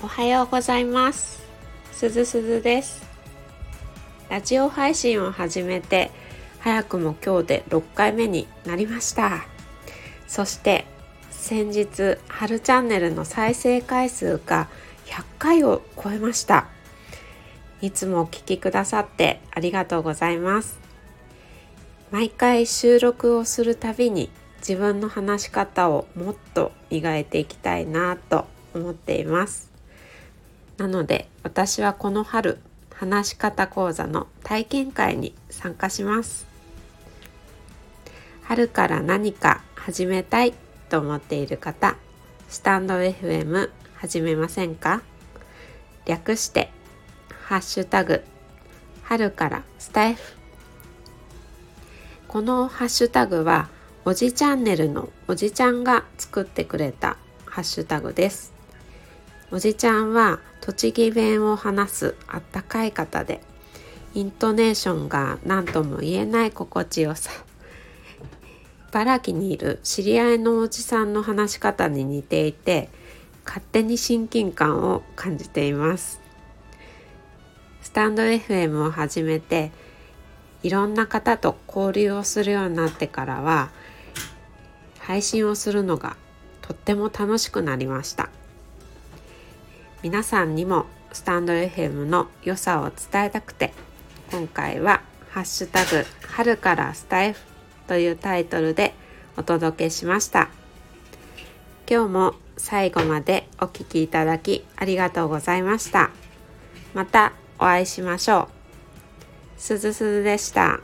おはようございます。すずすずです。ラジオ配信を始めて早くも今日で6回目になりました。そして先日春チャンネルの再生回数が100回を超えました。いつもお聴きくださってありがとうございます。毎回収録をするたびに自分の話し方をもっと磨いていきたいなと思っています。なので私はこの春話し方講座の体験会に参加します。春から何か始めたいと思っている方スタンド FM 始めませんか？略してハッシュタグ春からスタイフ。このハッシュタグはおじチャンネルのおじちゃんが作ってくれたハッシュタグです。おじちゃんは栃木弁を話すあったかい方でイントネーションが何とも言えない心地よさ。茨城にいる知り合いのおじさんの話し方に似ていて勝手に親近感を感じています。スタンド FM を始めていろんな方と交流をするようになってからは配信をするのがとっても楽しくなりました。皆さんにもスタンド FM の良さを伝えたくて今回は「ハッシュタグ春からスタイフ」というタイトルでお届けしました。今日も最後までお聴きいただきありがとうございました。またお会いしましょう。すずすずでした。